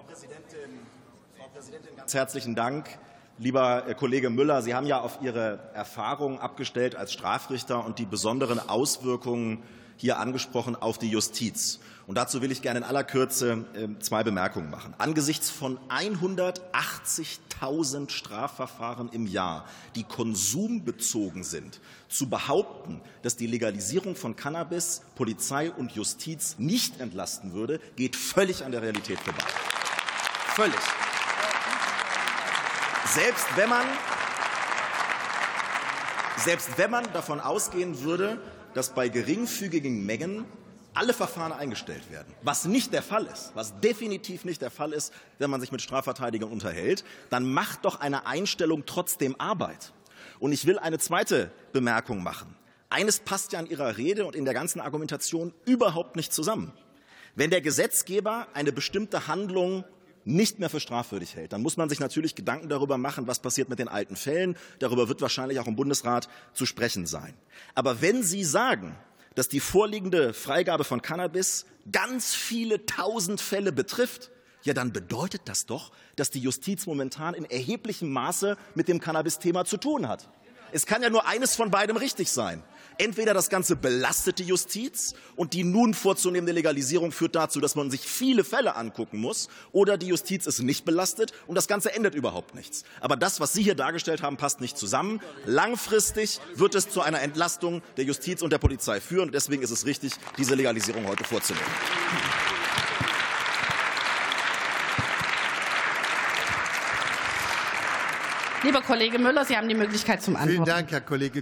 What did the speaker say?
Frau Präsidentin, Frau Präsidentin, ganz herzlichen Dank. Lieber äh, Kollege Müller, Sie haben ja auf Ihre Erfahrungen abgestellt als Strafrichter und die besonderen Auswirkungen hier angesprochen auf die Justiz. Und dazu will ich gerne in aller Kürze ähm, zwei Bemerkungen machen. Angesichts von 180.000 Strafverfahren im Jahr, die konsumbezogen sind, zu behaupten, dass die Legalisierung von Cannabis Polizei und Justiz nicht entlasten würde, geht völlig an der Realität vorbei. Völlig. Selbst wenn man selbst wenn man davon ausgehen würde, dass bei geringfügigen Mengen alle Verfahren eingestellt werden, was nicht der Fall ist, was definitiv nicht der Fall ist, wenn man sich mit Strafverteidigern unterhält, dann macht doch eine Einstellung trotzdem Arbeit. Und ich will eine zweite Bemerkung machen. Eines passt ja in Ihrer Rede und in der ganzen Argumentation überhaupt nicht zusammen. Wenn der Gesetzgeber eine bestimmte Handlung nicht mehr für strafwürdig hält, dann muss man sich natürlich Gedanken darüber machen, was passiert mit den alten Fällen. Darüber wird wahrscheinlich auch im Bundesrat zu sprechen sein. Aber wenn Sie sagen, dass die vorliegende Freigabe von Cannabis ganz viele tausend Fälle betrifft, ja, dann bedeutet das doch, dass die Justiz momentan in erheblichem Maße mit dem Cannabis-Thema zu tun hat. Es kann ja nur eines von beidem richtig sein. Entweder das Ganze belastet die Justiz und die nun vorzunehmende Legalisierung führt dazu, dass man sich viele Fälle angucken muss, oder die Justiz ist nicht belastet und das Ganze ändert überhaupt nichts. Aber das, was Sie hier dargestellt haben, passt nicht zusammen. Langfristig wird es zu einer Entlastung der Justiz und der Polizei führen. Deswegen ist es richtig, diese Legalisierung heute vorzunehmen. Lieber Kollege Müller, Sie haben die Möglichkeit zum Antworten. Vielen Dank, Herr Kollege